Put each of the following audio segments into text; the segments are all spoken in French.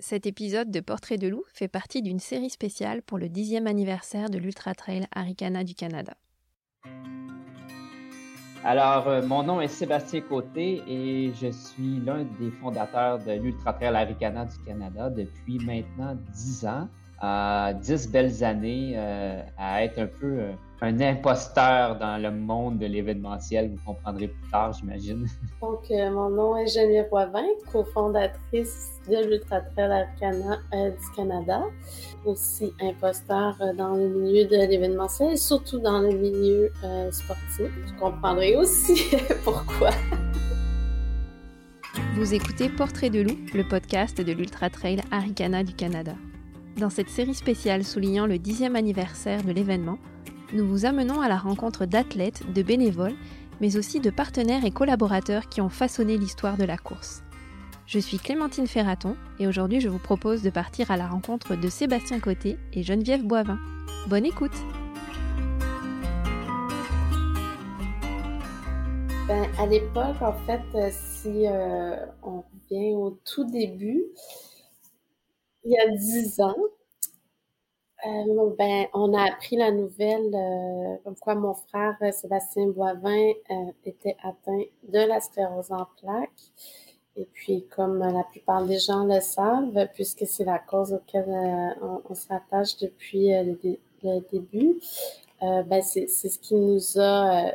Cet épisode de Portrait de loup fait partie d'une série spéciale pour le dixième anniversaire de l'Ultra Trail Aricana du Canada. Alors, euh, mon nom est Sébastien Côté et je suis l'un des fondateurs de l'Ultra Trail Aricana du Canada depuis maintenant dix ans. Euh, dix belles années euh, à être un peu un imposteur dans le monde de l'événementiel. Vous comprendrez plus tard, j'imagine. Donc, euh, mon nom est Geneviève Boivin, cofondatrice de l'Ultra Trail Arcana euh, du Canada. Aussi imposteur euh, dans le milieu de l'événementiel et surtout dans le milieu euh, sportif. Vous comprendrez aussi pourquoi. Vous écoutez Portrait de loup, le podcast de l'Ultra Trail Aricana du Canada. Dans cette série spéciale soulignant le dixième anniversaire de l'événement, nous vous amenons à la rencontre d'athlètes, de bénévoles, mais aussi de partenaires et collaborateurs qui ont façonné l'histoire de la course. Je suis Clémentine Ferraton et aujourd'hui je vous propose de partir à la rencontre de Sébastien Côté et Geneviève Boivin. Bonne écoute Ben, à l'époque, en fait, euh, si euh, on revient au tout début, il y a dix ans, euh, ben, on a appris la nouvelle euh, comme quoi mon frère euh, Sébastien Boivin euh, était atteint de la sclérose en plaques. Et puis, comme la plupart des gens le savent, puisque c'est la cause auquel euh, on, s'attache depuis euh, le, dé- le début, euh, ben, c'est ce qui nous a euh,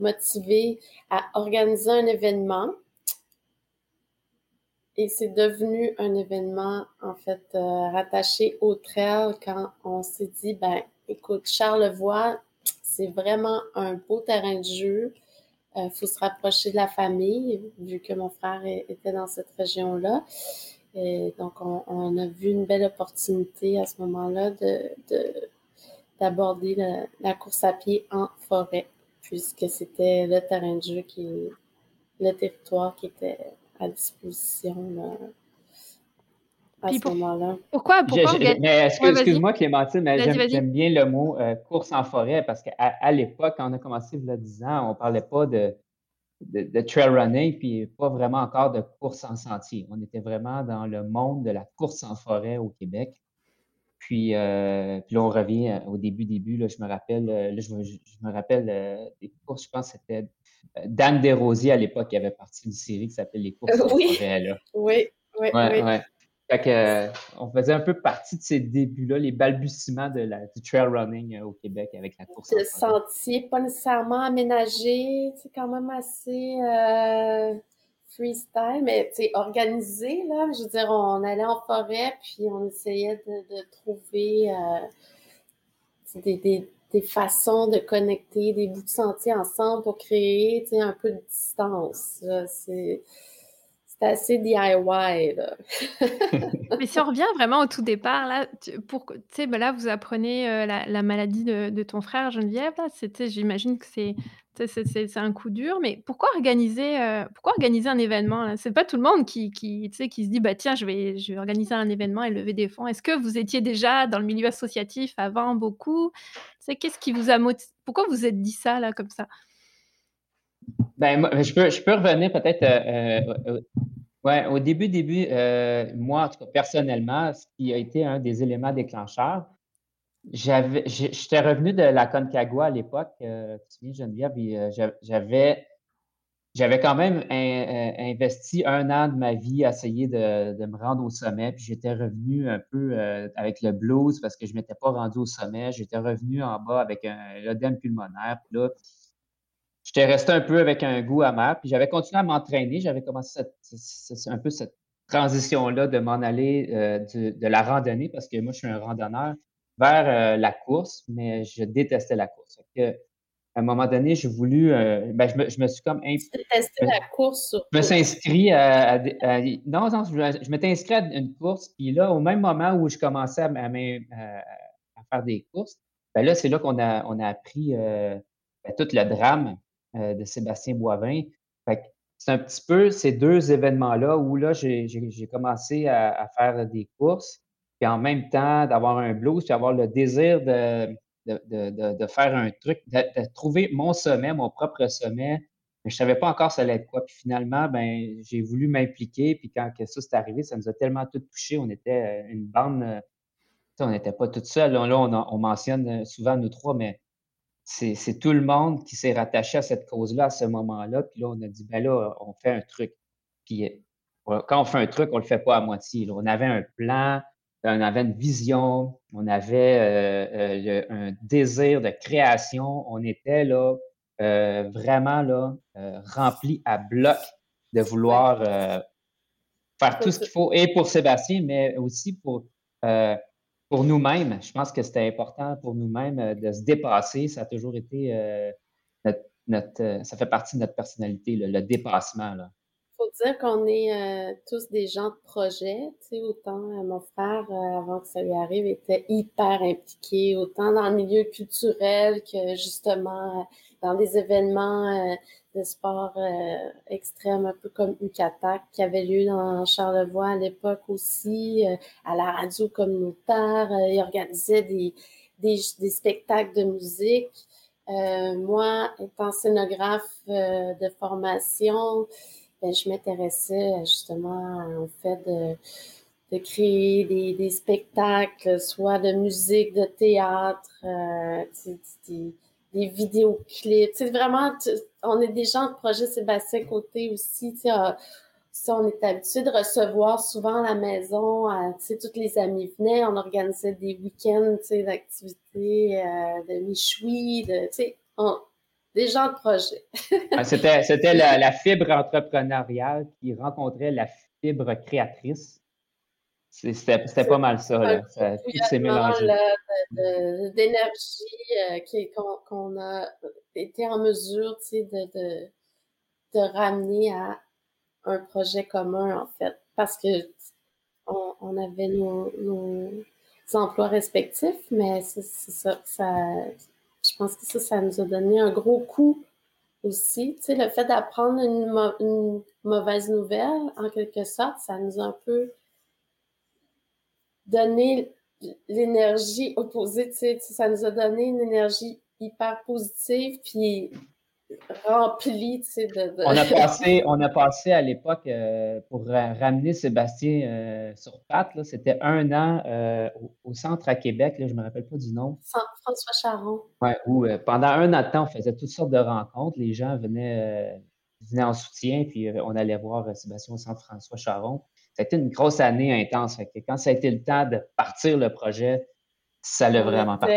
motivés à organiser un événement. Et c'est devenu un événement, en fait, euh, rattaché au trail quand on s'est dit, ben, écoute, Charlevoix, c'est vraiment un beau terrain de jeu. Il faut se rapprocher de la famille, vu que mon frère était dans cette région-là. Et donc, on, a vu une belle opportunité à ce moment-là de, de- d'aborder la, la course à pied en forêt, puisque c'était le terrain de jeu qui, le territoire qui était à disposition là, à Puis ce pour- moment-là. Pourquoi, pourquoi je- mais Ouais, excuse-moi, Clémentine, mais j'aime bien le mot euh, course en forêt parce qu'à à, l'époque, quand on a commencé il y a 10 ans, on parlait pas de, de, de trail running puis pas vraiment encore de course en sentier. On était vraiment dans le monde de la course en forêt au Québec. Puis, euh, puis là, on revient au début, début, là, je me rappelle, euh, là, je, me- je- je me rappelle euh, des courses, je pense que c'était Dan Desrosiers à l'époque qui avait parti d'une série qui s'appelait Les courses en Oui. Là. Oui, oui, Ouais, oui. ouais. Fait que, euh, on faisait un peu partie de ces débuts-là, les balbutiements de la, du trail running euh, au Québec avec la course. Le sentier, pas nécessairement aménagé, c'est quand même assez euh, freestyle, mais organisé, là. Je veux dire, on allait en forêt, puis on essayait de, de trouver euh, des, des façons de connecter des bouts de sentier ensemble pour créer, tu sais, un peu de distance. C'est c'est assez DIY, là. Mais si on revient vraiment au tout départ, là, tu, pour, tu sais, ben là, vous apprenez euh, la, la maladie de, de ton frère Geneviève. Là, c'était, j'imagine que c'est, c'est, un coup dur. Mais pourquoi organiser, euh, pourquoi organiser un événement là C'est pas tout le monde qui, qui, qui se dit, bah tiens, je vais, je vais organiser un événement et lever des fonds. Est-ce que vous étiez déjà dans le milieu associatif avant beaucoup? Qu'est-ce qui vous a motivé Pourquoi vous êtes dit ça là comme ça? Ben, je peux, je peux revenir peut-être euh, euh, ouais, au début, début, moi, en tout cas, personnellement, ce qui a été un des éléments déclencheurs, j'étais revenu de la Concagua à l'époque, euh, tu te souviens, Geneviève, euh, j'a- j'avais, j'avais quand même in- euh, investi un an de ma vie à essayer de, me rendre au sommet, puis j'étais revenu un peu euh, avec le blues parce que je m'étais pas rendu au sommet, j'étais revenu en bas avec un l'œdème pulmonaire, puis là, J'étais resté un peu avec un goût amer, puis j'avais continué à m'entraîner. J'avais commencé un peu cette transition-là de m'en aller euh, de la randonnée, parce que moi, je suis un randonneur, vers euh, la course, mais je détestais la course. Que, à un moment donné, j'ai voulu, euh, ben, je, me, je me suis comme Tu testais la course sur je me suis inscrit à, à des- à- non, non, je, je m'étais inscrit à une course, puis là, au même moment où je commençais à, à faire des courses, ben là, c'est là qu'on a, on a appris euh, ben, tout le drame euh, de Sébastien Boivin. Fait que c'est un petit peu ces deux événements-là où là, j'ai j'ai- j'ai commencé à faire des courses, puis en même temps d'avoir un blues, puis avoir le désir de, de, de, de- faire un truc, de, trouver mon sommet, mon propre sommet, mais je savais pas encore ça allait être quoi. Puis finalement, ben, j'ai voulu m'impliquer. Puis quand ça s'est arrivé, ça nous a tellement tout touché. On était une bande, on n'était pas tout seul. Là, on, mentionne souvent nous trois, mais c'est tout le monde qui s'est rattaché à cette cause-là à ce moment-là. Puis là, on a dit, ben là, on fait un truc. Puis quand on fait un truc, on le fait pas à moitié. On avait un plan, on avait une vision, on avait euh, euh, un désir de création. On était là euh, vraiment là rempli à bloc de vouloir faire tout ce qu'il faut et pour Sébastien, mais aussi pour pour nous-mêmes. Je pense que c'était important pour nous-mêmes de se dépasser. Ça a toujours été notre, ça fait partie de notre personnalité, le dépassement. Là faut dire qu'on est euh, tous des gens de projet. Tu sais, autant euh, mon frère, euh, avant que ça lui arrive, était hyper impliqué, autant dans le milieu culturel que justement dans des événements de sport extrême, un peu comme UCATAC, qui avait lieu dans Charlevoix à l'époque aussi, à la radio communautaire. il organisait des, des, des, spectacles de musique. moi, étant scénographe de formation, ben, je m'intéressais euh, justement au fait de, de créer des, des, spectacles, soit de musique, de théâtre, euh, des, des, vidéoclips. C'est vraiment, on est des gens de projet Sébastien Côté aussi. Tu sais, euh, on est habitué de recevoir souvent à la maison, euh, tu toutes les amis venaient, on organisait des week-ends, tu sais, d'activités, euh, de michoui, de, tu sais, des gens de projet. Ah, c'était, c'était la, fibre entrepreneuriale qui rencontrait la fibre créatrice. C'était, pas mal ça. Là. ça mélangé. d'énergie euh, qu'on, a été en mesure de, de, ramener à un projet commun, en fait. Parce que on, avait nos, emplois respectifs, mais c'est, ça, ça je pense que ça, ça nous a donné un gros coup aussi. Tu sais, le fait d'apprendre une, mauvaise nouvelle, en quelque sorte, ça nous a un peu donné l'énergie opposée, tu sais, ça nous a donné une énergie hyper positive, puis rempli, tu sais, de, On a passé, on a passé à l'époque, euh, pour ramener Sébastien euh, sur patte, c'était un an euh, au, centre à Québec, là, je me rappelle pas du nom. François Charon. Oui, où pendant un an de temps, on faisait toutes sortes de rencontres. Les gens venaient, venaient en soutien, puis on allait voir Sébastien au centre François Charon. C'était une grosse année intense. Fait que quand ça a été le temps de partir le projet, ça l'a vraiment parti.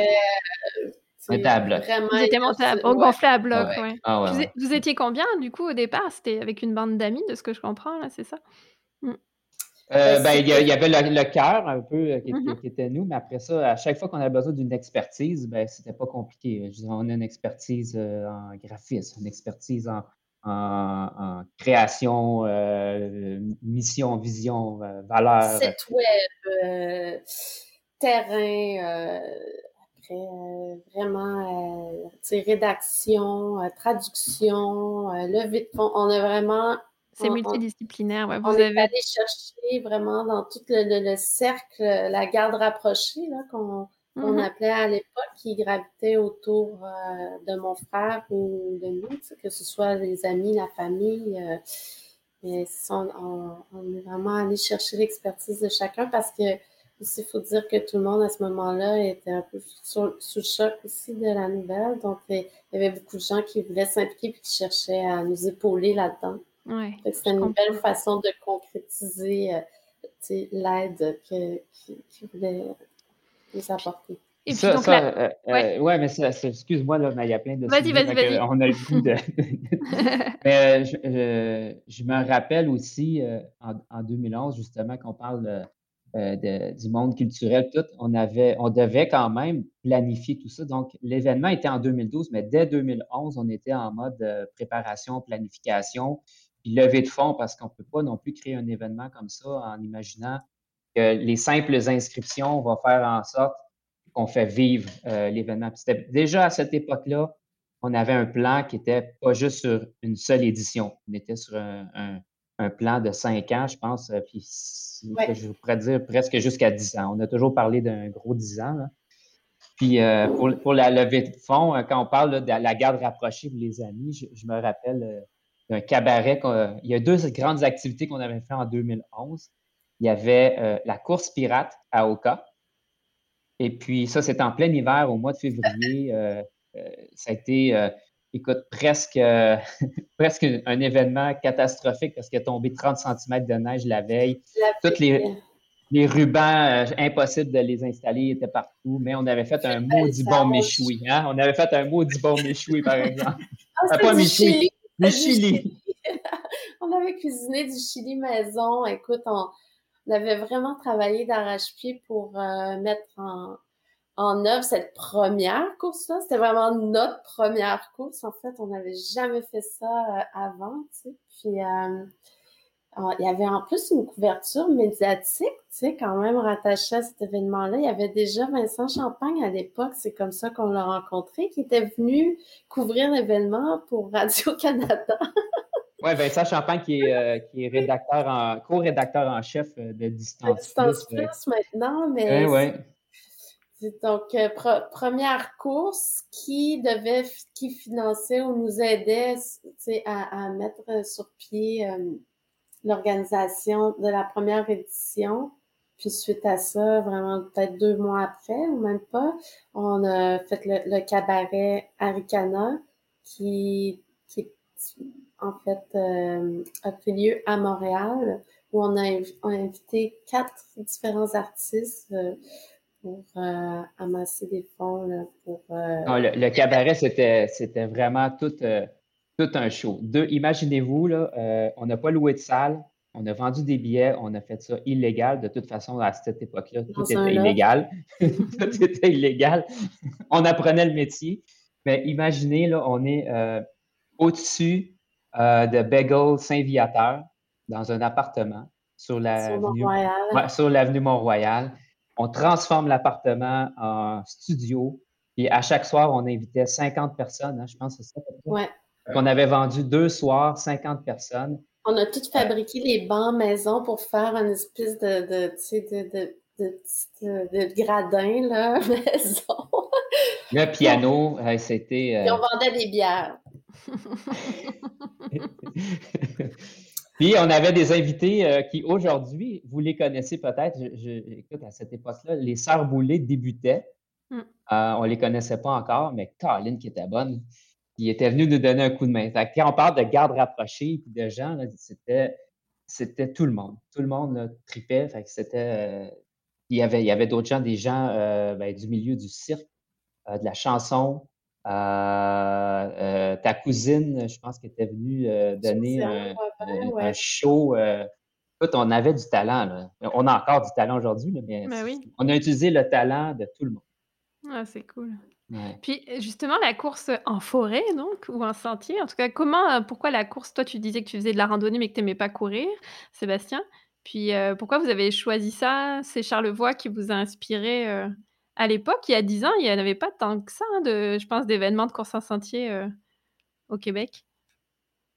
C'était à bloc. Vous étiez monté à, gonflé à bloc, ouais. Ah vous, étiez combien, du coup, au départ? C'était avec une bande d'amis, de ce que je comprends, là, c'est ça? Mmh. Euh, ben, il y, avait le, cœur un peu euh, qui, était nous, mais après ça, à chaque fois qu'on avait besoin d'une expertise, ben, c'était pas compliqué. on a une expertise euh, en graphisme, une expertise en, en, création, mission, vision, valeur. Site web, terrain, euh, vraiment euh, rédaction, euh, traduction, levée de. On a vraiment. C'est multidisciplinaire, ouais, Vous on avez... est allé chercher vraiment dans tout le, cercle, la garde rapprochée qu'on mmh appelait à l'époque, qui gravitait autour de mon frère ou de nous, que ce soit les amis, la famille. mais on, on, est vraiment allé chercher l'expertise de chacun parce que il faut dire que tout le monde à ce moment-là était un peu sous, le choc aussi de la nouvelle. Donc, il y avait beaucoup de gens qui voulaient s'impliquer et qui cherchaient à nous épauler là-dedans. Ouais, C'était une belle façon de concrétiser euh, l'aide qu'ils qui voulaient nous apporter. Et puis, ça, donc, ça, euh, euh, ouais. mais excuse-moi, là, mais il y a plein de Vas-y, vas-y, vas-y. On a le coup de. mais je, je, me rappelle aussi en, en, 2011, justement, qu'on parle euh, du monde culturel, tout, on, avait, on devait quand même planifier tout ça. Donc, l'événement était en 2012, mais dès 2011, on était en mode euh, préparation, planification, puis levée de fonds, parce qu'on ne peut pas non plus créer un événement comme ça en imaginant que les simples inscriptions vont faire en sorte qu'on fait vivre euh, l'événement. Déjà à cette époque-là, on avait un plan qui n'était pas juste sur une seule édition. On était sur un un plan de cinq ans, je pense, euh, je pourrais dire presque jusqu'à dix ans. On a toujours parlé d'un gros dix ans. Puis euh, pour, la levée de fonds, euh, quand on parle de la garde rapprochée pour les amis, je, me rappelle un cabaret. Il y a deux grandes activités qu'on avait fait en 2011. Il y avait la course pirate à Oka. Et puis, ça, c'était en plein hiver, au mois de février. ça a été, écoute, presque, presque un événement catastrophique parce qu'il a tombé 30 cm de neige la veille. Toutes les, les rubans, euh, impossible de les installer, étaient partout, mais on avait fait un maudit bon méchoui. Hein? On avait fait un maudit bon méchoui, par exemple. Ah, pas du chili. Du chili. on avait cuisiné du chili maison. Écoute, on, avait vraiment travaillé d'arrache-pied pour euh, mettre en, en œuvre cette première course-là. C'était vraiment notre première course. En fait, on n'avait jamais fait ça euh, avant, tu sais. Puis, il y avait en plus une couverture médiatique, tu sais, quand même rattachée à cet événement-là. Il y avait déjà Vincent Champagne à l'époque, c'est comme ça qu'on l'a rencontré, qui était venu couvrir l'événement pour Radio-Canada. oui, Vincent Champagne qui est, euh, qui est rédacteur en, co-rédacteur en chef euh, de Distance, Distance Plus. maintenant, mais... Oui, Donc, euh, première course qui devait, qui finançait ou nous aidait, à, à, mettre sur pied l'organisation de la première édition. Puis suite à ça, vraiment peut-être deux mois après ou même pas, on a fait le, cabaret Aricana qui, qui en fait euh, a fait lieu à Montréal où on a, invité quatre différents artistes euh, pour euh, amasser des fonds pour. le, cabaret c'était c'était vraiment tout tout un show. Deux, imaginez-vous, là, euh, on n'a pas loué de salle, on a vendu des billets, on a fait ça illégal. De toute façon, à cette époque-là, tout était illégal. tout était illégal. on apprenait le métier. Mais imaginez, là, on est euh, au-dessus euh, de Bagel Saint-Viateur, dans un appartement sur l'avenue ouais, Mont-Royal. On transforme l'appartement en studio. Et à chaque soir, on invitait 50 personnes, hein, je pense que c'est ça. Ouais. On avait vendu deux soirs, 50 personnes. On a tout fabriqué les bancs maison pour faire une espèce de, de, de, de, de, gradin, là, maison. Le piano, c'était. Et on euh, vendait des bières. Puis on avait des invités euh, qui aujourd'hui, vous les connaissez peut-être, je, écoute, à cette époque-là, les Sœurs Boulay débutaient. Mm. Euh, on ne les connaissait pas encore, mais Caroline qui était bonne il était venu nous donner un coup de main. quand on parle de garde rapprochée et de gens, c'était, c'était tout le monde. Tout le monde tripait. c'était, euh, il y avait, il y avait d'autres gens, des gens ben, du milieu du cirque, de la chanson. Ta cousine, je pense, qui était venue donner un, show. Écoute, on avait du talent. On a encore du talent aujourd'hui, mais ben on a utilisé le talent de tout le monde. Ah, c'est cool. Puis justement, la course en forêt, donc, ou en sentier, en tout cas, comment, pourquoi la course Toi, tu disais que tu faisais de la randonnée, mais que tu n'aimais pas courir, Sébastien? Puis pourquoi vous avez choisi ça? C'est Charlevoix qui vous a inspiré à l'époque, il y a 10 ans, il n'y en avait pas tant que ça, hein, de, je pense, d'événements de course en sentier au Québec.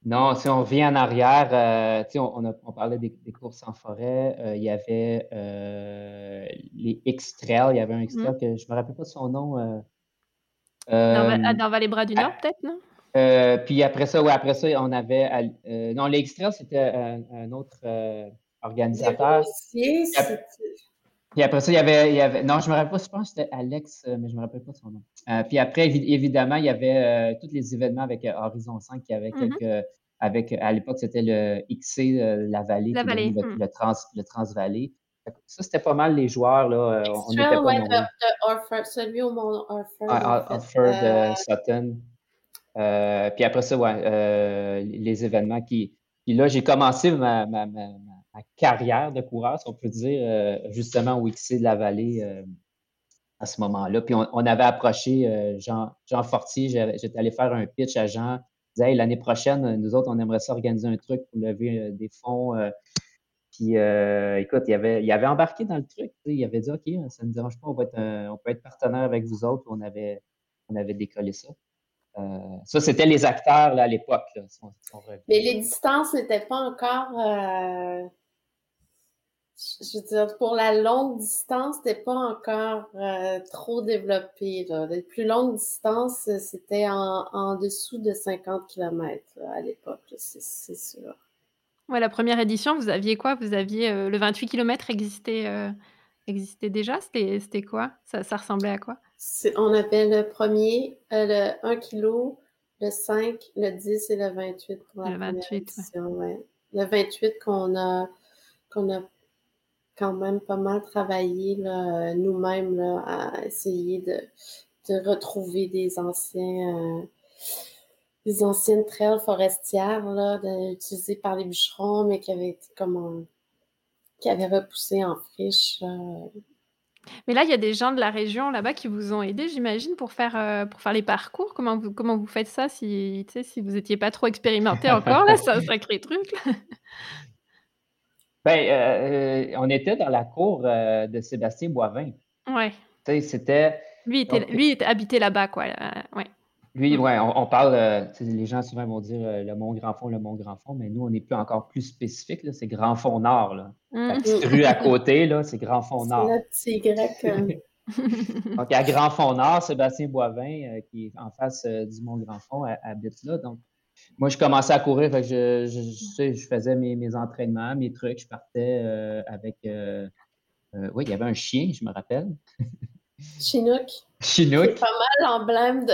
Non, si on revient en arrière, on, on, parlait des, courses en forêt. il y avait les X-Trails. Il y avait un X-Trail mmh. que je ne me rappelle pas de son nom. Dans, ah, dans Vallée-Bras du Nord, peut-être, non? Euh, puis après ça, oui, après ça, on avait. Euh, non, l'extra, c'était un, autre euh, organisateur. Puis après ça, il y, avait, il y avait. Non, je me rappelle pas, je pense que c'était Alex, mais je me rappelle pas de son nom. puis après, évidemment, il y y tous les événements avec Horizon 5 qui avait mm-hmm. quelques. Avec, à l'époque, c'était le XC, la vallée, la vallée. Le, mm. le, trans, le Transvalley. Ça, c'était pas mal les joueurs. Là. Euh, on était ouais, de, de Orford, celui au Mont Orford. Ah, Orford, euh, Sutton. Euh, puis après ça, ouais, euh, les événements qui. Puis là, j'ai commencé ma, ma, ma, ma, carrière de coureur, si on peut dire, euh, justement au XC de la vallée à ce moment-là. Puis on, avait approché Jean, Jean Fortier, j'étais allé faire un pitch à Jean. disait, hey, l'année prochaine, nous autres, on aimerait ça organiser un truc pour lever des fonds puis, euh, écoute, il avait, il embarqué dans le truc. Il avait dit, OK, ça ne nous dérange pas, on, peut être partenaire avec vous autres. On avait, décollé ça. Euh, ça, c'était les acteurs là, à l'époque. Mais les distances n'étaient pas encore. Euh, je veux dire, pour la longue distance, c'était pas encore euh, trop développé. Là. Les plus longues distances, c'était en, en, dessous de 50 km à l'époque, c'est sûr. Ouais, la première édition, vous aviez quoi? Vous aviez euh, le 28 km existait, euh, existait déjà? C'était quoi? Ça, ça, ressemblait à quoi? On avait le premier, le 1 kg, le 5, le 10 et le 28 pour la le 28, édition. Ouais. Le 28 qu'on a, qu'on a quand même pas mal travaillé nous-mêmes à essayer de, de, retrouver des anciens euh, des anciennes trails forestières là, utilisées par les bûcherons, mais qui avaient été comme qui avaient repoussé en friche. Mais là, il y a des gens de la région là-bas qui vous ont aidé, j'imagine, pour faire euh, pour faire les parcours. Comment vous comment vous faites ça si si vous n'étiez pas trop expérimenté encore là, c'est un sacré truc. Ben, euh, on était dans la cour euh, de Sébastien Boivin. Ouais. Tu sais, c'était. Lui, était, lui était habité là-bas, quoi. ouais. Lui, ouais, on, parle, euh, les gens souvent vont dire le Mont Grand Fond, le Mont Grand Fond, mais nous, on est plus encore plus spécifique, c'est Grand Fond Nord. Là. La mm. petite rue à côté, là, c'est Grand Fond Nord. C'est grec. donc, à Grand Fond Nord, Sébastien Boivin, qui est en face du Mont Grand Fond, habite là. Donc, moi, je commençais à courir, je, je, faisais mes, entraînements, mes trucs. Je partais euh, avec. Euh, euh, oui, il y avait un chien, je me rappelle. Chinook. Chinook. C'est pas mal l'emblème de.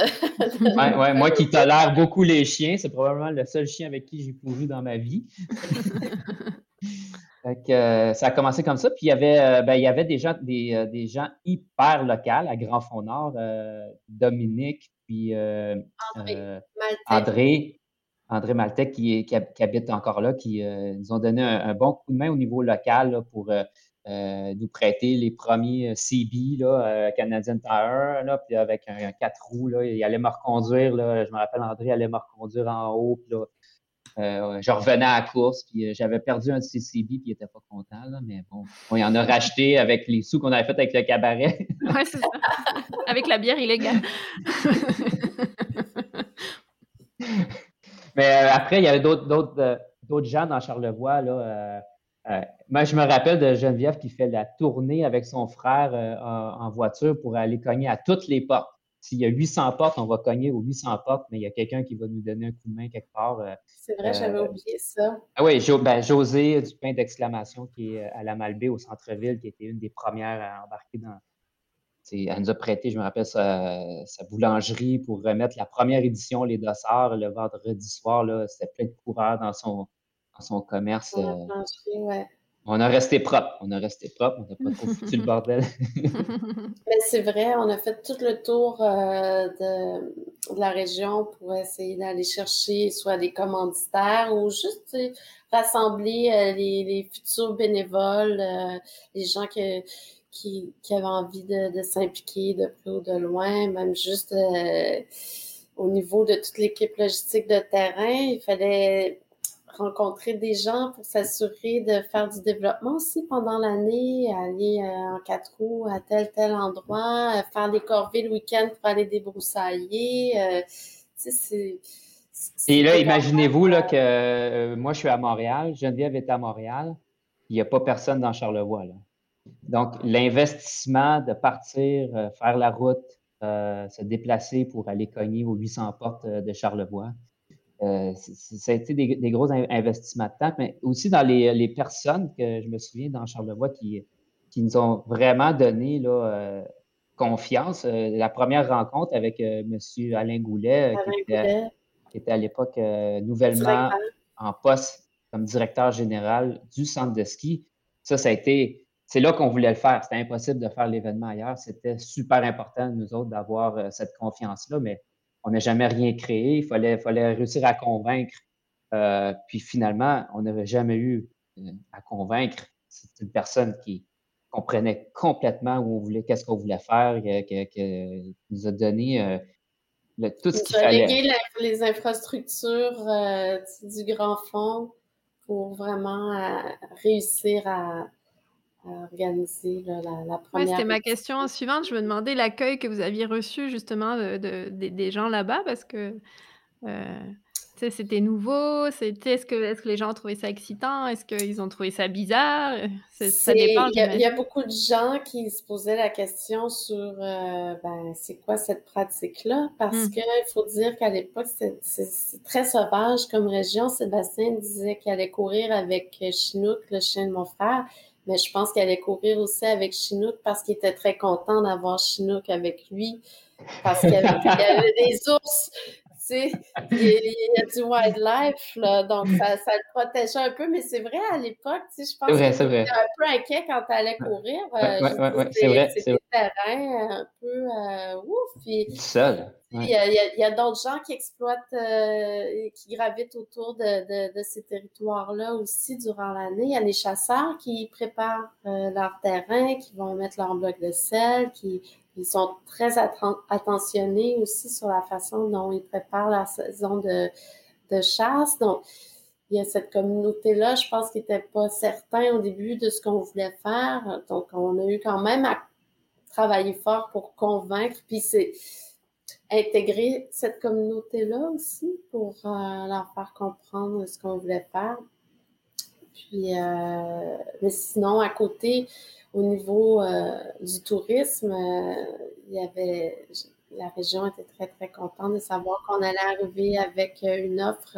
ouais, ouais, moi qui tolère beaucoup les chiens, c'est probablement le seul chien avec qui j'ai couru dans ma vie. ça a commencé comme ça. Puis il y avait, ben, il y avait des, gens, des, des gens hyper locaux à Grand Fond Nord, Dominique, puis André, André André Maltec qui, habite encore là, qui euh, nous ont donné un, bon coup de main au niveau local pour euh, euh, nous prêter les premiers CB là, Canadian Tire, là, puis avec un, 4 roues, là, il allait me reconduire. Là, je me rappelle, André allait me reconduire en haut. Puis je revenais à la course, puis j'avais perdu un de ses CB, puis il n'était pas content. Là, mais bon, il en a racheté avec les sous qu'on avait fait avec le cabaret. oui, c'est ça. Avec la bière illégale. Mais euh, après, il y avait d'autres euh, gens dans Charlevoix. Là, euh, moi, je me rappelle de Geneviève qui fait la tournée avec son frère en, voiture pour aller cogner à toutes les portes. S'il y a 800 portes, on va cogner aux 800 portes, mais il y a quelqu'un qui va nous donner un coup de main quelque part. C'est vrai, j'avais oublié ça. Ah oui, ben, José du pain d'exclamation qui est à la Malbaie au centre-ville, qui était une des premières à embarquer dans, elle nous a prêté, je me rappelle, sa, boulangerie pour remettre la première édition, les dossards, le vendredi soir. C'était plein de coureurs dans son, son commerce. Euh. On a resté propre. On a resté propre. On n'a pas trop foutu le bordel. Mais c'est vrai, on a fait tout le tour euh, de, la région pour essayer d'aller chercher soit des commanditaires ou juste rassembler euh, les, futurs bénévoles, les gens qui qui, qui avaient envie de, de s'impliquer de près ou de loin, même juste euh, au niveau de toute l'équipe logistique de terrain. Il fallait rencontrer des gens pour s'assurer de faire du développement aussi pendant l'année, aller euh, en quatre roues à tel tel endroit, euh, faire des corvées le week-end pour aller débroussailler. C'est et là, imaginez-vous là, que moi, je suis à Montréal, Geneviève est à Montréal, il n'y a pas personne dans Charlevoix. Là. Donc, l'investissement de partir, euh, faire la route, euh, se déplacer pour aller cogner aux 800 portes euh, de Charlevoix, ça a été des, gros investissements de temps, mais aussi dans les, personnes que je me souviens dans Charlevoix qui, qui nous ont vraiment donné là, confiance. la première rencontre avec M. Alain Goulet, qui, était, à l'époque nouvellement en poste comme directeur général du centre de ski. Ça, ça a été c'est là qu'on voulait le faire. C'était impossible de faire l'événement ailleurs. C'était super important, nous autres, d'avoir euh, cette confiance-là, mais on n'a jamais rien créé. Il fallait, fallait réussir à convaincre. Euh, puis finalement, on n'avait jamais eu euh, à convaincre. C'est une personne qui comprenait complètement où on voulait, qu'est-ce qu'on voulait faire, qui, nous a donné tout ce qu'il fallait. Les infrastructures du grand fond pour vraiment réussir à, organiser la, première. c'était ma question suivante. Je me demandais l'accueil que vous aviez reçu justement de, des gens là-bas parce que euh, c'était nouveau? C'était est-ce que est-ce que les gens ont trouvé ça excitant? Est-ce qu'ils ont trouvé ça bizarre? ça dépend, il y, a, beaucoup de gens qui se posaient la question sur euh, ben, c'est quoi cette pratique-là? Parce mmh. qu'il faut dire qu'à l'époque, c'est très sauvage comme région. Sébastien disait qu'il allait courir avec Chinook, le chien de mon frère. Mais je pense qu'il allait courir aussi avec Chinook parce qu'il était très content d'avoir Chinook avec lui. Parce qu'il y, avait des ours il, y a du wildlife, là, donc ça, ça, le protégeait un peu, mais c'est vrai, à l'époque, je pense que j'étais un peu inquiet quand tu allais courir. Euh, ouais, ouais, c'est vrai. C'est des terrains un peu euh, ouf. Puis, Seul. Il y a, d'autres gens qui exploitent, euh, qui gravitent autour de, de, de ces territoires-là aussi durant l'année. Il y a les chasseurs qui préparent euh, leur terrain, qui vont mettre leur bloc de sel, qui ils sont très attentionnés aussi sur la façon dont ils préparent la saison de, de chasse. Donc, il y a cette communauté-là, je pense qu'ils n'étaient pas certains au début de ce qu'on voulait faire. Donc, on a eu quand même à travailler fort pour convaincre. Puis, c'est intégrer cette communauté-là aussi pour euh, leur faire comprendre ce qu'on voulait faire. Puis, euh, mais sinon, à côté, au niveau euh, du tourisme, euh, il y avait la région était très, très contente de savoir qu'on allait arriver avec une offre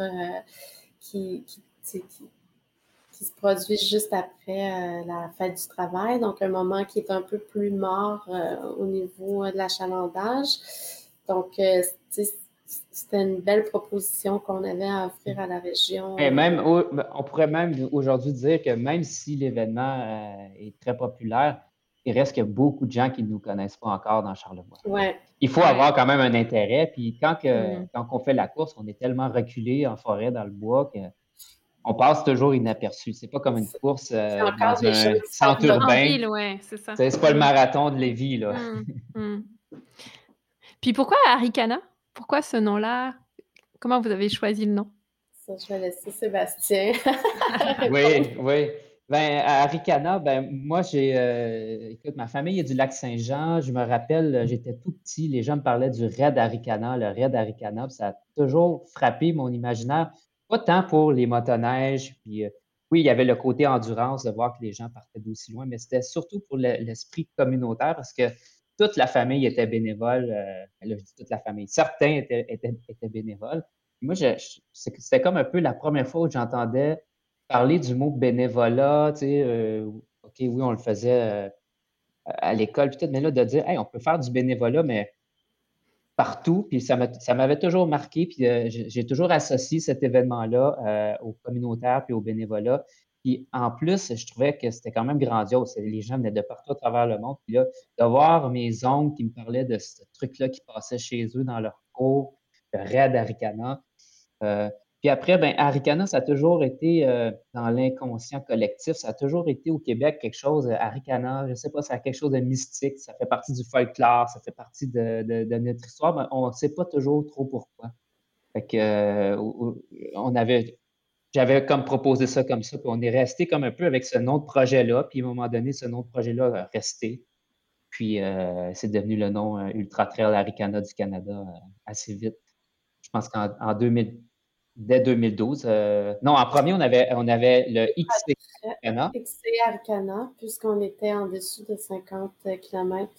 qui, qui, qui, se produit juste après la fête du travail, donc un moment qui est un peu plus mort au niveau de l'achalandage. Donc, c'était une belle proposition qu'on avait à offrir à la région. Et même, on pourrait même aujourd'hui dire que même si l'événement euh, est très populaire, il reste beaucoup de gens qui ne nous connaissent pas encore dans Charlevoix. Ouais. Il faut avoir quand même un intérêt. Puis quand, que, mm. quand on fait la course, on est tellement reculé en forêt, dans le bois, qu'on passe toujours inaperçu. C'est pas comme une course euh, dans un centre urbain. Ouais, c'est pas le marathon de Lévis. Là. Mm, mm. Puis pourquoi Arikana? Pourquoi ce nom-là? Comment vous avez choisi le nom? Ça, je vais laisser Sébastien. oui, oui. Ben, à Aricana, ben, moi, j'ai. Euh, écoute, ma famille est du lac Saint-Jean. Je me rappelle, j'étais tout petit, les gens me parlaient du raid Aricana, le raid Aricana. ça a toujours frappé mon imaginaire. Pas tant pour les motoneiges, puis. Euh, oui, il y avait le côté endurance de voir que les gens partaient d'aussi loin, mais c'était surtout pour l'esprit communautaire parce que toute la famille était bénévole. Euh, ben là, je dis toute la famille. Certains étaient, bénévoles. Moi, c'était comme un peu la première fois où j'entendais parler du mot bénévolat. Euh, OK, oui, on le faisait euh, à l'école, peut-être, mais là, de dire, hey, on peut faire du bénévolat, mais partout. Puis ça m'avait toujours marqué. Puis j'ai toujours associé cet événement-là au communautaire puis au bénévolat. Puis en plus, je trouvais que c'était quand même grandiose. Les gens venaient de partout à travers le monde. Puis là, de voir mes oncles qui me parlaient de ce truc-là qui passait chez eux dans leur cours, le raid Aricana. Euh, puis après, ben, Aricana, ça a toujours été euh, dans l'inconscient collectif. Ça a toujours été au Québec quelque chose, euh, Aricana, je ne sais pas, ça a quelque chose de mystique. Ça fait partie du folklore, ça fait partie de, notre histoire, mais on ne sait pas toujours trop pourquoi. Fait que, on avait j'avais comme proposé ça comme ça, puis on est resté comme un peu avec ce nom de projet-là, puis à un moment donné, ce nom de projet-là a resté. Puis euh, c'est devenu le nom euh, Ultra Trail Aricana du Canada euh, assez vite. Je pense qu'en 2000, dès 2012. non, en premier, on avait, on avait le XC Aricana. XC Aricana, puisqu'on était en dessous de 50 km.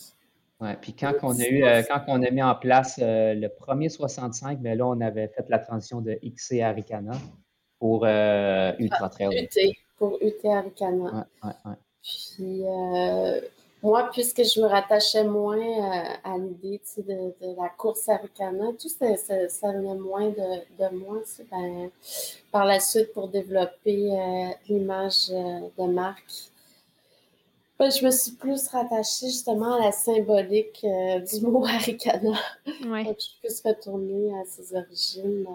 Oui, puis quand on a eu, quand on a mis en place le premier 65, bien là, on avait fait la transition de XC Aricana pour euh, Ultra Trail. UT, pour UT Aricana. Ouais, ouais, Puis, euh, moi, puisque je me rattachais moins euh, à l'idée de, de, la course Aricana, tout ça, ça, venait moins de, de moi. Ben, par la suite, pour développer l'image de marque, ben, je me suis plus rattachée justement à la symbolique du mot Aricana. Ouais. je suis plus retournée à ses origines.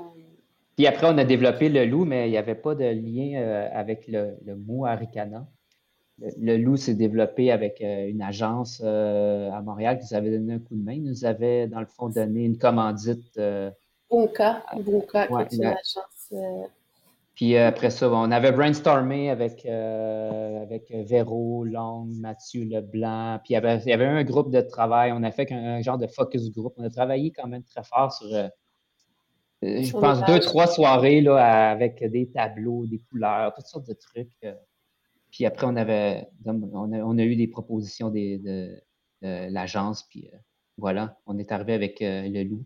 Puis après, on a développé le loup, mais il n'y avait pas de lien euh, avec le, mot Aricana. Le, loup s'est développé avec euh, une agence euh, à Montréal qui nous avait donné un coup de main. Ils nous avait, dans le fond, donné une commandite. Bunka, Bunka, qui est une agence. Puis après ça, on avait brainstormé avec, avec Véro, Long, Mathieu Leblanc. Puis il y, avait, il y avait un groupe de travail. On a fait un, un genre de focus group. On a travaillé quand même très fort sur je pense deux, trois soirées là, avec des tableaux, des couleurs, toutes sortes de trucs. Euh. Puis après, on avait on a, eu des propositions de, l'agence, puis voilà, on est arrivé avec le loup.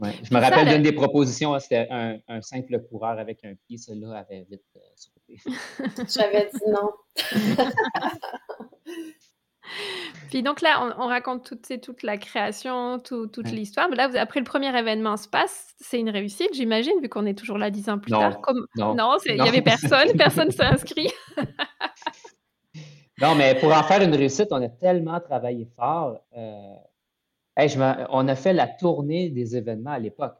Je me rappelle d'une des propositions, hein, c'était un, simple coureur avec un pied. Celle-là avait vite sauté. J'avais dit non. Puis donc là, on, raconte toute, toute la création, toute l'histoire. Mais là, vous, après le premier événement se passe, c'est une réussite, j'imagine, vu qu'on est toujours là dix ans plus tard. Comme... Non, il n'y avait personne, personne s'est inscrit. non, mais pour en faire une réussite, on a tellement travaillé fort. Euh, on a fait la tournée des événements à l'époque.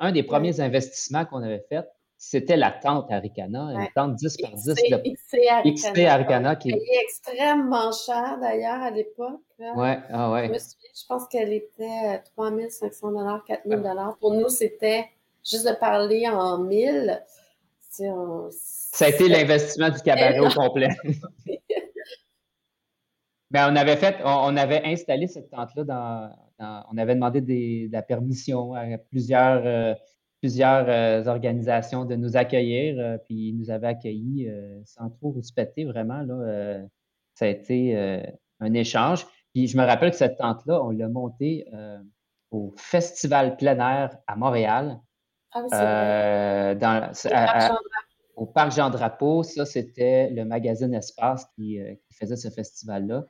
Un des premiers investissements qu'on avait fait, c'était la tente Aricana, une tente 10 par 10 de XP Aricana. qui est extrêmement chère d'ailleurs à l'époque. Ouais, ah ouais. Je me souviens, je pense qu'elle était 3500 dollars, 4000 dollars. Pour nous, c'était juste de parler en 1000. Ça a été l'investissement du cabaret au complet. Ben, on avait fait, on, avait installé cette tente-là dans, on avait demandé de la permission à plusieurs euh, plusieurs euh, organisations de nous accueillir, euh, puis ils nous avaient accueillis euh, sans trop respecter vraiment. Là, ça a été un échange. Puis je me rappelle que cette tente-là, on l'a montée au Festival plein air à Montréal. Ah dans, au Parc Jean-Drapeau. Ça, c'était le magazine Espace qui, faisait ce festival-là.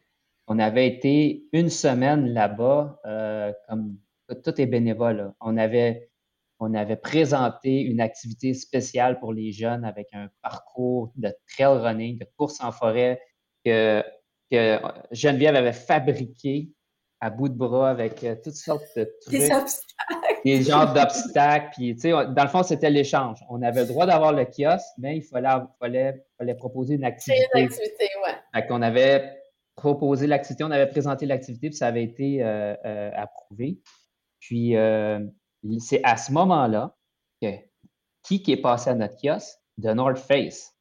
On avait été une semaine là-bas, comme tout est bénévole. On avait on avait présenté une activité spéciale pour les jeunes avec un parcours de trail running, de course en forêt que, Geneviève avait fabriqué à bout de bras avec euh, toutes sortes de trucs. Des obstacles. Des genres d'obstacles. Puis, tu sais, dans le fond, c'était l'échange. On avait le droit d'avoir le kiosque, mais il fallait, fallait, fallait proposer une activité. une activité, ouais. Fait qu'on avait proposé l'activité, on avait présenté l'activité, puis ça avait été euh, euh, approuvé. Puis, c'est à ce moment-là que qui, qui est passé à notre kiosque? The North Face.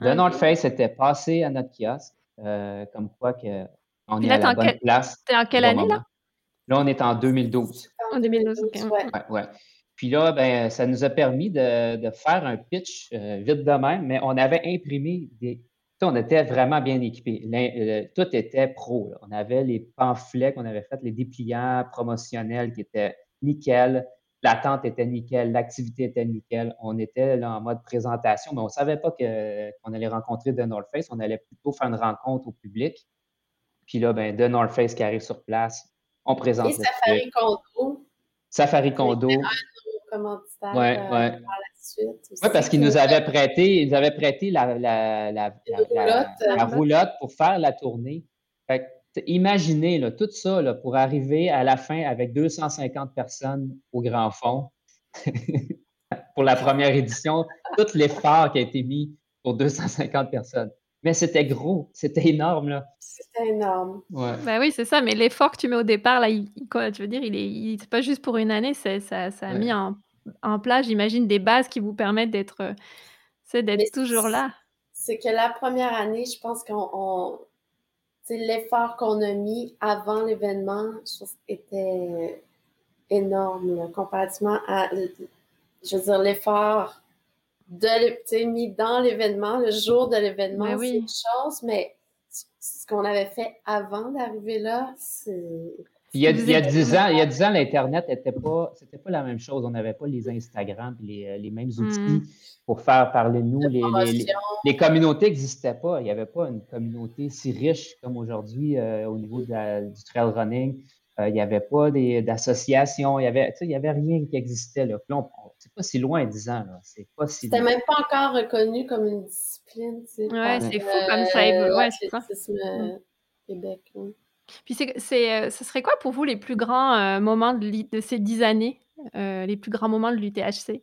The North Face était passé à notre kiosque, euh, comme quoi que on est à la bonne place. C'était en quelle année, là? Là, on est en 2012. En 2012, OK. Ouais. ouais, Puis là, ben, ça nous a permis de, de faire un pitch euh, vite de même, mais on avait imprimé des. On était vraiment bien équipés. Euh, tout était pro. On avait les pamphlets qu'on avait faits, les dépliants promotionnels qui étaient nickel. L'attente était nickel, l'activité était nickel. On était là en mode présentation, mais on ne savait pas qu'on allait rencontrer The North Face. On allait plutôt faire une rencontre au public. Puis là, ben, The North Face qui arrive sur place, on présente. Et Safari Condo. Safari Condo. commanditaire ouais, euh, ouais. par la suite. Oui, parce qu'ils nous avaient prêté, ils avaient prêté la, la, la, la roulotte pour faire la tournée. Fait Imaginez là, tout ça là, pour arriver à la fin avec 250 personnes au Grand Fond pour la première édition, tout l'effort qui a été mis pour 250 personnes. Mais c'était gros, c'était énorme. là. C'était énorme. Ben oui, c'est ça, mais l'effort que tu mets au départ, là, il, tu veux dire, il est, c'est pas juste pour une année, ça, ça a mis en, en place, j'imagine, des bases qui vous permettent d'être, d'être toujours là. C'est que la première année, je pense qu'on l'effort qu'on a mis avant l'événement était énorme comparativement à, je veux dire, l'effort de mis dans l'événement, le jour de l'événement, ben c'est une chose, mais ce qu'on avait fait avant d'arriver là, c'est il y a, il y a 10 ans, il y a 10 ans, l'Internet n'était pas, c'était pas la même chose. On n'avait pas les Instagram et les, les, mêmes outils hmm. pour faire parler de nous. Les, les, les, communautés n'existaient pas. Il n'y avait pas une communauté si riche comme aujourd'hui euh, au niveau de du trail running. Euh, il n'y avait pas d'associations. Il n'y avait, il y avait rien qui existait. Là. là c'est pas si loin, 10 ans. C'est pas si C'était même pas encore reconnu comme une discipline. Ouais, c'est fou comme ça. Ouais, c'est ça. Québec. Puis c'est, euh, ce serait quoi pour vous les plus grands euh, moments de, ces dix années, euh, les plus grands moments de l'UTHC?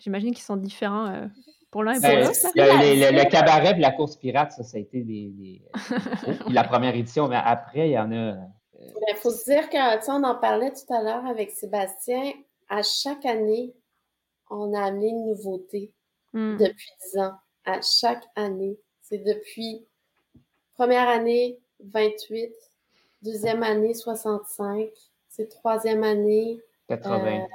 J'imagine qu'ils sont différents pour l'un et pour ben, l'autre. Le, cabaret et la course pirate, ça, ça a été des, la première édition, mais après, il y en a. Il ben, faut se dire que, on en parlait tout à l'heure avec Sébastien, à chaque année, on a amené une nouveauté mmh. depuis dix ans. À chaque année. C'est depuis première année, 28, deuxième année 65, c'est troisième année 80.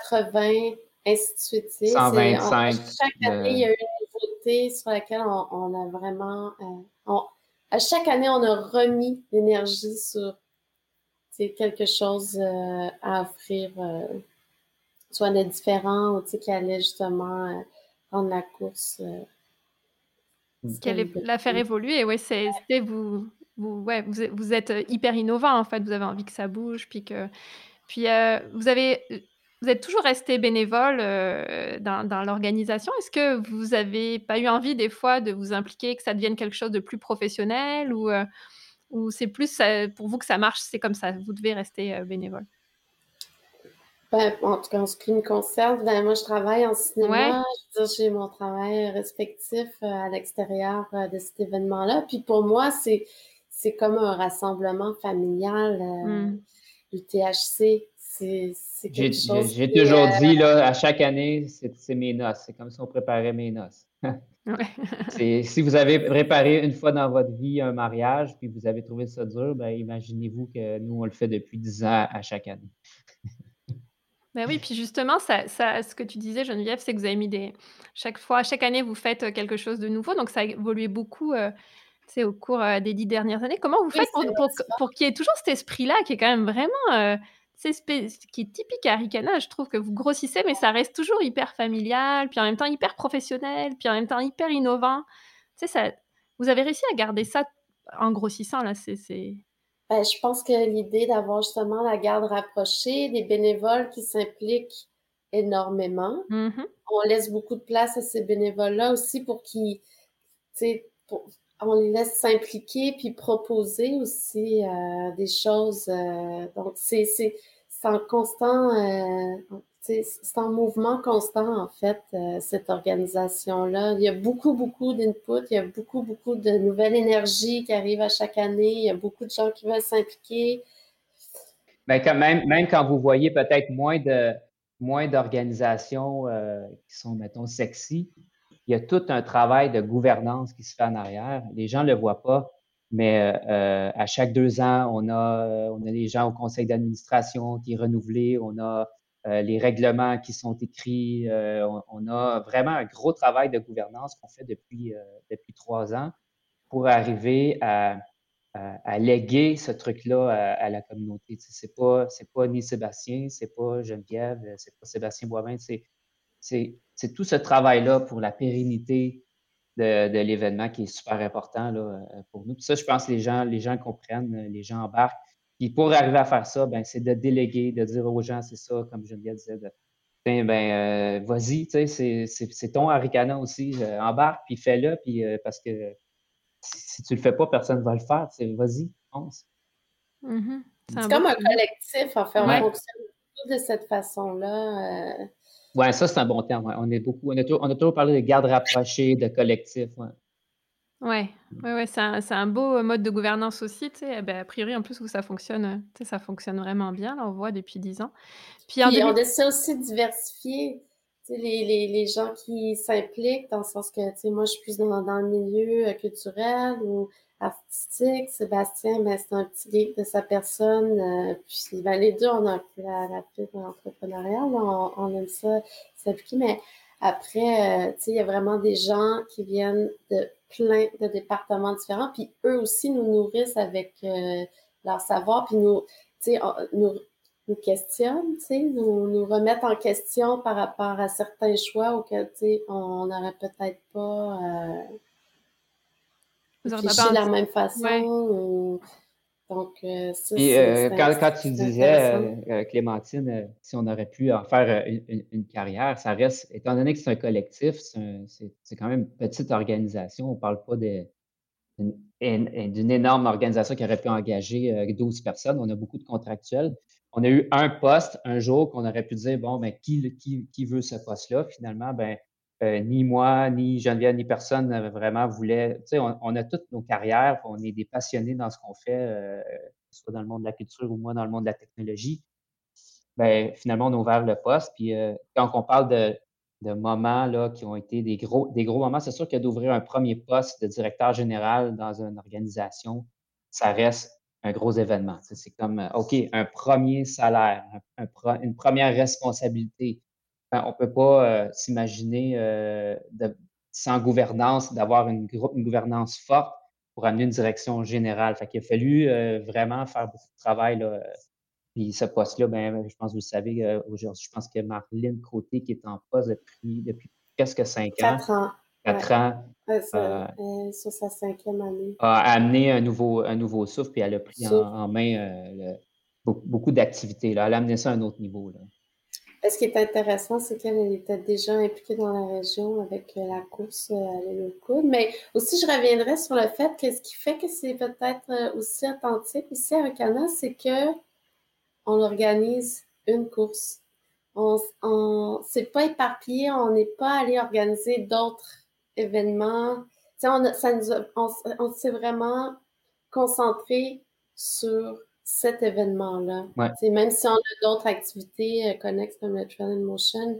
80, ainsi de suite. 125. chaque année, il y a une nouveauté sur laquelle on, a vraiment. à chaque année, on a remis l'énergie sur quelque chose à offrir, soit de différent ou qui allait justement rendre la course. Qu'elle la faire évoluer, oui, c'était vous, vous, ouais, vous, vous, êtes hyper innovant en fait, vous avez envie que ça bouge, puis que, puis vous avez, vous êtes toujours resté bénévole dans, dans l'organisation. Est-ce que vous avez pas eu envie des fois de vous impliquer, que ça devienne quelque chose de plus professionnel, ou, ou c'est plus pour vous que ça marche, c'est comme ça, vous devez rester bénévole? Ben, en tout cas, en ce qui me concerne, ben, moi, je travaille en cinéma. j'ai mon travail respectif à l'extérieur de cet événement-là. Puis pour moi, c'est c'est comme un rassemblement familial. Euh, hmm. Le THC, c'est quelque chose. J'ai toujours euh, dit, là, à chaque année, c'est mes noces. C'est comme si on préparait mes noces. si vous avez préparé une fois dans votre vie un mariage, puis vous avez trouvé ça dur, ben, imaginez-vous que nous, on le fait depuis dix ans à chaque année. Ben oui, puis justement, ça, ça, ce que tu disais, Geneviève, c'est que vous avez mis des. Chaque fois, chaque année, vous faites quelque chose de nouveau, donc ça a évolué beaucoup. Euh, au cours des dix dernières années. Comment vous faites pour, qu'il y ait toujours cet esprit-là qui est quand même vraiment, qui est typique à Ricana Je trouve que vous grossissez, mais ça reste toujours hyper familial, puis en même temps hyper professionnel, puis en même temps hyper innovant. Tu sais, ça, vous avez réussi à garder ça en grossissant, là, c'est... Ben, je pense que l'idée d'avoir justement la garde rapprochée, des bénévoles qui s'impliquent énormément, mmh on laisse beaucoup de place à ces bénévoles-là aussi pour qu'ils, pour, on les laisse s'impliquer puis proposer aussi euh, des choses. Euh, donc, c'est, c'est, en constant, euh, c'est en mouvement constant, en fait, cette organisation-là. Il y a beaucoup, beaucoup d'input, il y a beaucoup, beaucoup de nouvelles énergies qui arrivent à chaque année, il y a beaucoup de gens qui veulent s'impliquer. ben, quand même, même quand vous voyez peut-être moins de moins d'organisations qui sont, mettons, sexy, il y a tout un travail de gouvernance qui se fait en arrière. Les gens ne le voient pas, mais euh, à chaque deux ans, on a, on a les gens au conseil d'administration qui est renouvelé, on a euh, les règlements qui sont écrits, euh, on, a vraiment un gros travail de gouvernance qu'on fait depuis, depuis trois ans pour arriver à, à, léguer ce truc-là à, la communauté. C'est pas, c'est pas ni Sébastien, c'est pas Geneviève, c'est pas Sébastien Boivin, c'est tout ce travail-là pour la pérennité de, l'événement qui est super important là, euh, pour nous. Puis ça, je pense que les gens, les gens comprennent, les gens embarquent. Puis pour arriver à faire ça, ben, c'est de déléguer, de dire aux gens, c'est ça, comme Geneviève disait, de, ben, ben euh, vas-y, c'est ton Aricana aussi, euh, embarque, puis fais-le, puis parce que si, tu le fais pas, personne ne va le faire. Vas-y, pense. Mm-hmm. C'est comme un collectif, en fait, on fonctionne de cette façon-là. Oui, ça, c'est un bon terme. On, est beaucoup, on, a toujours, parlé de garde rapprochée, de collectif. Oui, ouais, ouais, ouais c'est un, beau mode de gouvernance aussi. Ben, a priori, en plus, où ça fonctionne, ça fonctionne vraiment bien. Là, on voit depuis dix ans. Puis, on essaie aussi de diversifier les, les, les, gens qui s'impliquent, dans le sens que moi, je suis plus dans, dans le milieu euh, culturel ou artistique. Sébastien, ben, c'est un petit geek de sa personne. Euh, puis ben, les deux, on a un la, la fibre entrepreneuriale. On, on, aime ça s'appliquer. Mais après, euh, tu sais, il y a vraiment des gens qui viennent de plein de départements différents. Puis eux aussi nous nourrissent avec euh, leur savoir. Puis nous, tu sais, nous, nous questionnent, tu sais, nous, nous remettent en question par rapport à certains choix auxquels, tu sais, on n'aurait peut-être pas de la même façon. Donc, euh, ça, euh, quand, quand, tu disais, euh, Clémentine, si on aurait pu en faire une, carrière, ça reste, étant donné que c'est un collectif, c'est quand même une petite organisation. On ne parle pas d'une énorme organisation qui aurait pu engager 12 personnes. On a beaucoup de contractuels. On a eu un poste un jour qu'on aurait pu dire, bon, ben, qui, qui, qui veut ce poste-là? Finalement, ben, euh, ni moi, ni Geneviève, ni personne vraiment voulait. Tu sais, on, a toutes nos carrières, on est des passionnés dans ce qu'on fait, euh, soit dans le monde de la culture ou moi dans le monde de la technologie. Ben, finalement, on a ouvert le poste. Puis euh, quand on parle de, moments là, qui ont été des gros, des gros moments, c'est sûr que d'ouvrir un premier poste de directeur général dans une organisation, ça reste un gros événement. C'est comme, euh, OK, un premier salaire, une première responsabilité. On ne peut pas euh, s'imaginer sans gouvernance, d'avoir une, une, gouvernance forte pour amener une direction générale. Fait qu'il a fallu vraiment faire beaucoup de travail. Là. Puis ce poste-là, ben, je pense que vous le savez, aujourd'hui, je pense que Marlène Côté, qui est en poste depuis, depuis presque cinq ans. Quatre ans. Quatre ans. Euh, sur sa cinquième année. A amené un nouveau, un nouveau souffle, puis elle a pris en, main euh, beaucoup, d'activités. Elle a amené ça à un autre niveau. Là. Ce qui est intéressant, c'est qu'elle était déjà impliquée dans la région avec euh, la course à l'île Mais aussi, je reviendrai sur le fait que ce qui fait que c'est peut-être aussi authentique aussi avec Anna, c'est que on organise une course. On, on c'est pas éparpillé, on n'est pas allé organiser d'autres événement. On, ça nous on, s'est vraiment concentré sur cet événement-là. Même si on a d'autres activités euh, connexes comme le Trail in Motion,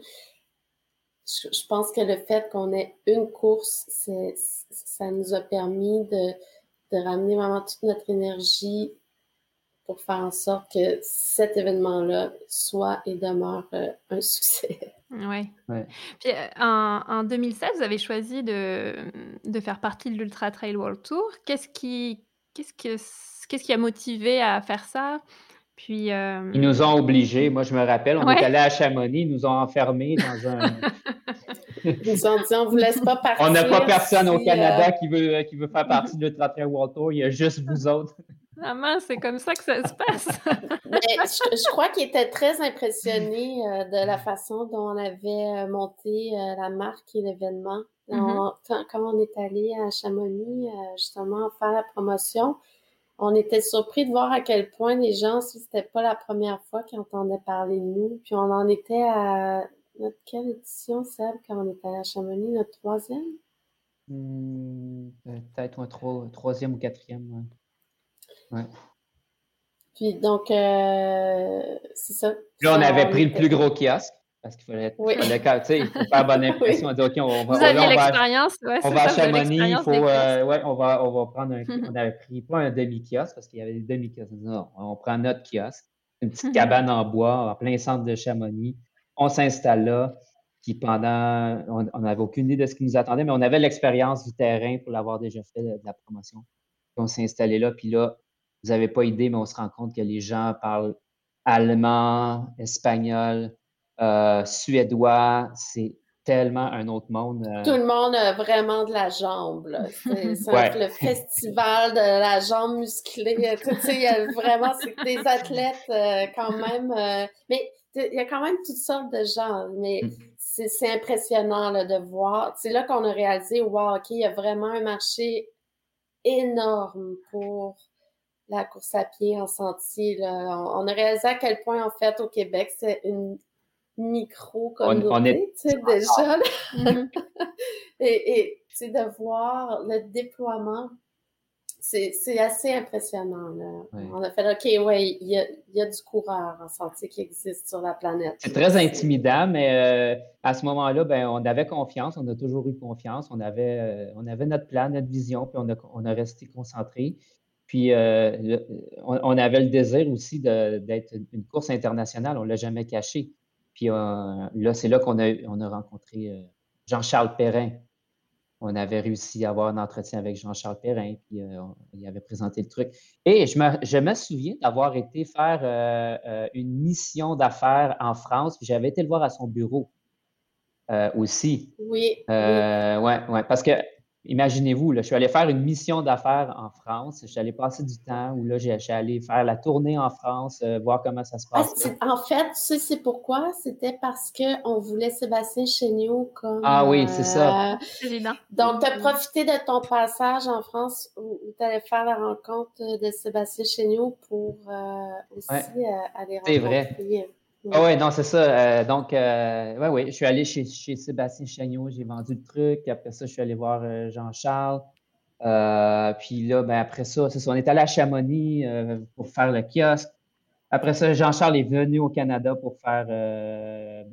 je, pense que le fait qu'on ait une course, ça nous a permis de, de ramener vraiment toute notre énergie pour faire en sorte que cet événement-là soit et demeure euh, un succès. Oui. Ouais. Puis euh, en, en, 2016, vous avez choisi de, de faire partie de l'Ultra Trail World Tour. Qu'est-ce qui, qu'est-ce, que, qu'est-ce qui a motivé à faire ça? Puis, euh, Ils nous ont obligés. Moi, je me rappelle, on est allé à Chamonix, ils nous ont enfermés dans un. ils nous ont dit on ne vous laisse pas partir. On n'a pas personne au Canada qui, veut, qui veut faire partie de l'Ultra Trail World Tour. Il y a juste vous autres. Ah c'est comme ça que ça se passe. je, crois qu'il était très impressionné euh, de la façon dont on avait euh, monté euh, la marque et l'événement. Mm-hmm. quand, on est allé à Chamonix, justement, faire la promotion, on était surpris de voir à quel point les gens, si c'était pas la première fois qu'ils entendaient parler de nous, puis on en était à notre quelle édition, Seb, quand on était allé à Chamonix, notre troisième? Hmm, peut-être un troisième ou quatrième. Puis donc, euh, c'est ça. Là, on avait pris le plus gros kiosque parce qu'il fallait, oui. fallait il faut faire bonne impression. On dit, OK, on va, Vous aviez l'expérience, ouais, on va à Chamonix, il faut, euh, ouais, on va, on va prendre un, on avait pris pas un demi-kiosque parce qu'il y avait des demi-kiosques. Non, on prend notre kiosque, une petite mhm. cabane en bois en plein centre de Chamonix. On s'installe là. Puis pendant, on n'avait aucune idée de ce qui nous attendait, mais on avait l'expérience du terrain pour l'avoir déjà fait de, de la promotion. Puis on s'est installé là, puis là, vous n'avez pas idée, mais on se rend compte que les gens parlent allemand, espagnol, euh, suédois. C'est tellement un autre monde. Euh. Tout le monde a vraiment de la jambe. C'est le festival de la jambe musclée. il y a vraiment des athlètes euh, quand même. mais il y a quand même toutes sortes de gens. Mais mm. c'est impressionnant de voir. C'est là qu'on a réalisé, wow, OK, il y a vraiment un marché énorme pour la course à pied en sentier. Là. On, a réalisé à quel point, en fait, au Québec, c'est une micro-communauté, tu sais, déjà. Mm-hmm. et, sais, de voir le déploiement, c'est assez impressionnant. Là. On a fait, OK, ouais, il y a, y a, du coureur en sentier qui existe sur la planète. C'est très intimidant, mais euh, à ce moment-là, ben, on avait confiance, on a toujours eu confiance, on avait, euh, on avait notre plan, notre vision, puis on a, on a resté concentré. Puis, euh, on, avait le désir aussi d'être une course internationale. On ne l'a jamais caché. Puis euh, là, c'est là qu'on a, on a rencontré euh, Jean-Charles Perrin. On avait réussi à avoir un entretien avec Jean-Charles Perrin, puis il avait présenté le truc. Et je me, je me souviens d'avoir été faire une mission d'affaires en France, puis j'avais été le voir à son bureau aussi. Oui. oui. Ouais, ouais, parce que Imaginez-vous, je suis allé faire une mission d'affaires en France. Je suis allé passer du temps où là, je suis allé faire la tournée en France, euh, voir comment ça se ah, passe. en fait, tu sais, c'est pourquoi? C'était parce qu'on voulait Sébastien Chéniaud comme. Ah oui, c'est ça. Euh, donc, tu as profité de ton passage en France où, tu allais faire la rencontre de Sébastien Chéniaud pour euh, aussi aller rencontrer. C'est vrai. Ah ouais, non, c'est ça. Euh, donc, euh, ouais, oui, je suis allé chez, chez Sébastien Chagnot, j'ai vendu le truc. Après ça, je suis allé voir euh, Jean-Charles. puis là, ben, après ça, c'est ça, on est allé à Chamonix pour faire le kiosque. Après ça, Jean-Charles est venu au Canada pour faire, ben,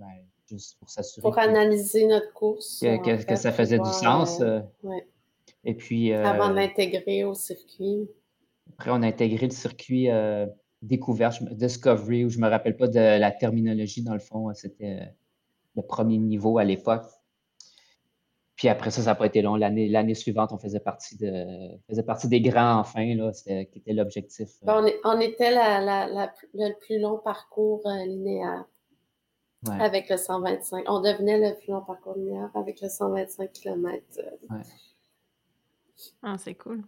juste pour s'assurer. Pour analyser notre course. Que, que, ça faisait du sens. Ouais. Et puis. Avant de l'intégrer au circuit. Après, on a intégré le circuit euh, découverte, Discovery, où je ne me rappelle pas de la terminologie dans le fond. C'était le premier niveau à l'époque. Puis après ça, ça n'a pas été long. L'année suivante, on faisait partie, de, faisait partie des grands, enfin, là, qui était l'objectif. Ben, on, était le plus long parcours euh, linéaire avec le 125. On devenait le plus long parcours linéaire avec le 125 km. Ouais. Ah, c'est cool.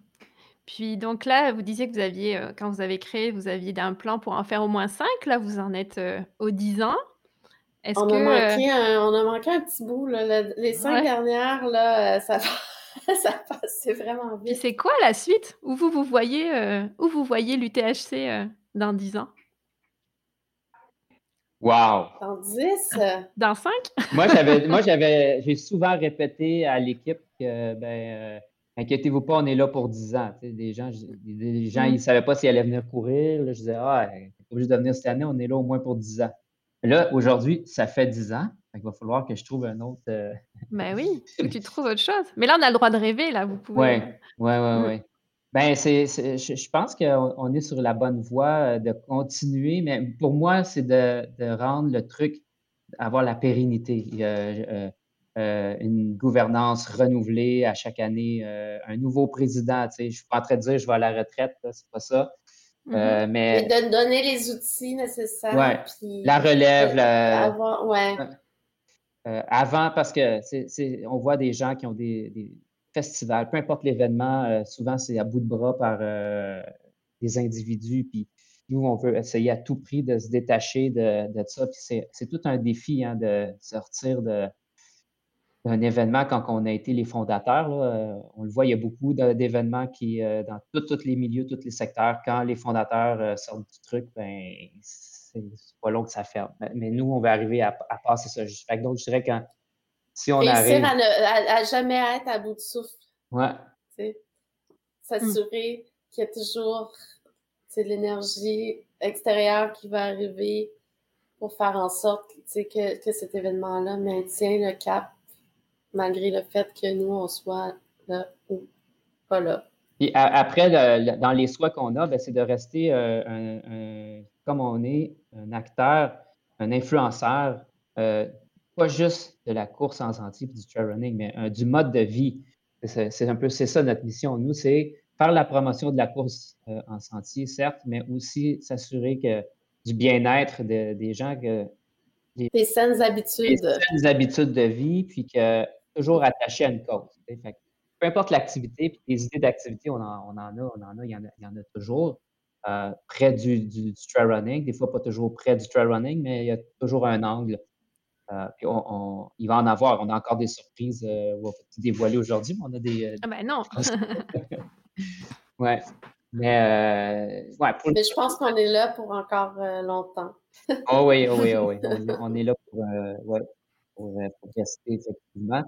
Puis donc là, vous disiez que vous aviez, euh, quand vous avez créé, vous aviez un plan pour en faire au moins 5. Là, vous en êtes euh, aux 10 ans. On, a manqué un, on a manqué un petit bout. Là. les cinq dernières, là, euh, ça, ça passe vraiment vite. c'est quoi la suite? Où vous vous voyez, euh, où vous voyez l'UTHC euh, dans 10 ans? Wow! Dans 10? Dans 5? moi, j'avais, moi j'avais, j'ai souvent répété à l'équipe que, ben, inquiétez-vous pas, on est là pour 10 ans. des gens, des gens mm. ils ne savaient pas s'ils allaient venir courir. Là, je disais, ah, pas obligé de venir cette année, on est là au moins pour 10 ans. Là, aujourd'hui, ça fait 10 ans. Il va falloir que je trouve un autre. Euh, ben oui, que tu trouves autre chose. Mais là, on a le droit de rêver, là, vous pouvez. Oui, oui, oui, oui. Ben, c'est, je, pense qu'on est sur la bonne voie euh, de continuer, mais pour moi, c'est de, rendre le truc, avoir la pérennité. Euh, une gouvernance renouvelée à chaque année, un nouveau président. Tu sais, je ne suis pas en train de dire je vais à la retraite, c'est pas ça. Mm-hmm. Euh, mais... de donner les outils nécessaires. la relève. Avant, ouais. Euh, avant, parce que c'est, on voit des gens qui ont des, festivals, peu importe l'événement, euh, souvent c'est à bout de bras par des individus. Puis nous, on veut essayer à tout prix de se détacher de, de ça. Puis c'est, tout un défi hein, de sortir de, un événement quand on a été les fondateurs. Euh, on le voit, il y a beaucoup d'événements qui, euh, dans tous les milieux, tous les secteurs, quand les fondateurs euh, sortent du truc, ben, c'est pas long que ça ferme. Mais nous, on va arriver à, passer ça. Fait donc, je dirais que si on arrive... À, à, jamais être à bout de souffle. Ouais. S'assurer qu'il y a toujours de l'énergie extérieure qui va arriver pour faire en sorte que, que cet événement-là maintient le cap malgré le fait que nous, on soit là ou pas là. Puis après, dans les souhaits qu'on a, ben, c'est de rester euh, un, comme on est, un acteur, un influenceur, euh, pas juste de la course en sentier et du trail running, mais du mode de vie. C'est un peu c'est ça notre mission. Nous, c'est faire la promotion de la course euh, en sentier, certes, mais aussi s'assurer que du bien-être des gens, que des saines habitudes. Des saines habitudes de vie, puis que toujours attaché à une cause. peu importe l'activité, puis les idées d'activité, on en, on en, a, on en a, il y en a, il y en a toujours. Euh, près du, du, trail running, des fois pas toujours près du trail running, mais il y a toujours un angle. Euh, puis on, il va en avoir. On a encore des surprises euh, on va dévoiler aujourd'hui, mais on a des. Euh, ah ben non! ouais. Mais, ouais, mais je pense qu'on est là pour encore longtemps. oh oui, oh oui, oh oui. On, est là pour, ouais, pour, effectivement.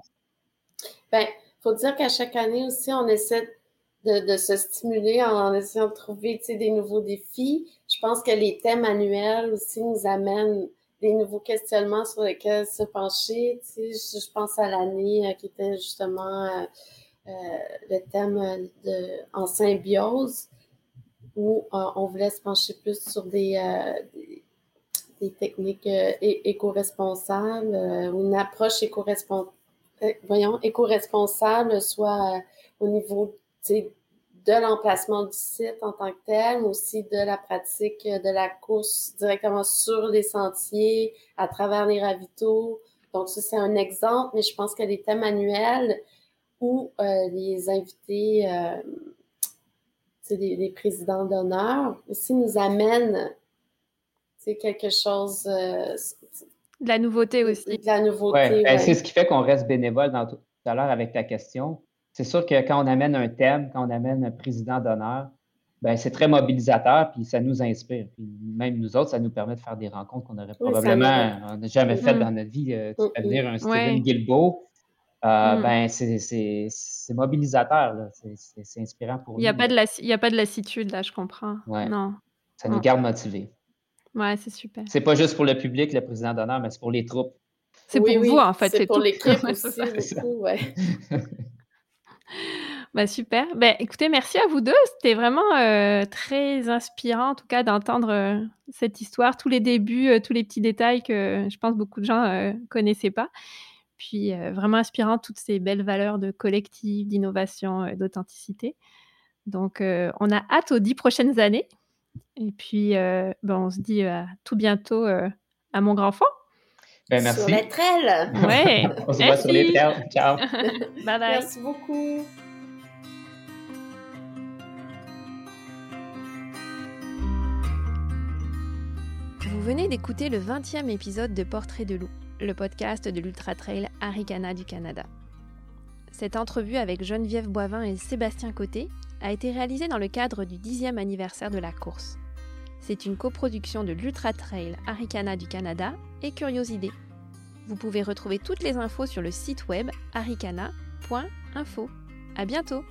Bien, il faut dire qu'à chaque année aussi, on essaie de, se stimuler en, essayant de trouver des nouveaux défis. Je pense que les thèmes annuels aussi nous amènent des nouveaux questionnements sur lesquels se pencher. Je, je pense à l'année euh, qui était justement euh, euh, le thème de en symbiose, où on voulait se pencher plus sur des, des, techniques éco-responsables, ou une approche éco-responsable euh, voyons, éco-responsable, soit euh, au niveau de l'emplacement du site en tant que tel, mais aussi de la pratique de la course directement sur les sentiers, à travers les ravitaux. Donc, ça, c'est un exemple, mais je pense que les thèmes annuels où euh, les invités, euh, les, présidents d'honneur aussi nous amènent quelque chose, de la nouveauté aussi. De la nouveauté. Ben, c'est ce qui fait qu'on reste bénévole dans tout, à l'heure avec ta question. C'est sûr que quand on amène un thème, quand on amène un président d'honneur, ben, c'est très mobilisateur, puis ça nous inspire. Puis même nous autres, ça nous permet de faire des rencontres qu'on n'aurait probablement jamais faites mm-hmm. dans notre vie. Euh, tu mm-hmm. venir un Steven Guilbeault, euh, mm. ben, c'est mobilisateur, c'est inspirant pour il nous. Il n'y a pas de lassitude, là, je comprends. Non. Ça nous garde motivés. Ouais, c'est super. C'est pas juste pour le public, le président d'honneur, mais c'est pour les troupes. C'est pour vous, en fait. C'est pour l'équipe aussi, beaucoup, ouais. Bah super. Bah, écoutez, merci à vous deux. C'était vraiment euh, très inspirant, en tout cas, d'entendre euh, cette histoire, tous les débuts, euh, tous les petits détails que je pense beaucoup de gens ne connaissaient pas. Puis vraiment inspirant toutes ces belles valeurs de collectif, d'innovation, d'authenticité. Donc, on a hâte aux dix prochaines années. Et puis, ben, on se dit à tout bientôt à mon grand fond. Ben, merci. Sur les trails. Ouais. on se voit sur les trails. Ciao. bye bye. Merci beaucoup. Vous venez d'écouter le 20e épisode de Portrait de loup, le podcast de l'Ultra Trail Aricana du Canada. Cette entrevue avec Geneviève Boivin et Sébastien Côté a été réalisée dans le cadre du 10e anniversaire de la course. C'est une coproduction de l'Ultra Trail Aricana du Canada et Curiosité. Vous pouvez retrouver toutes les infos sur le site web aricana.info. À bientôt!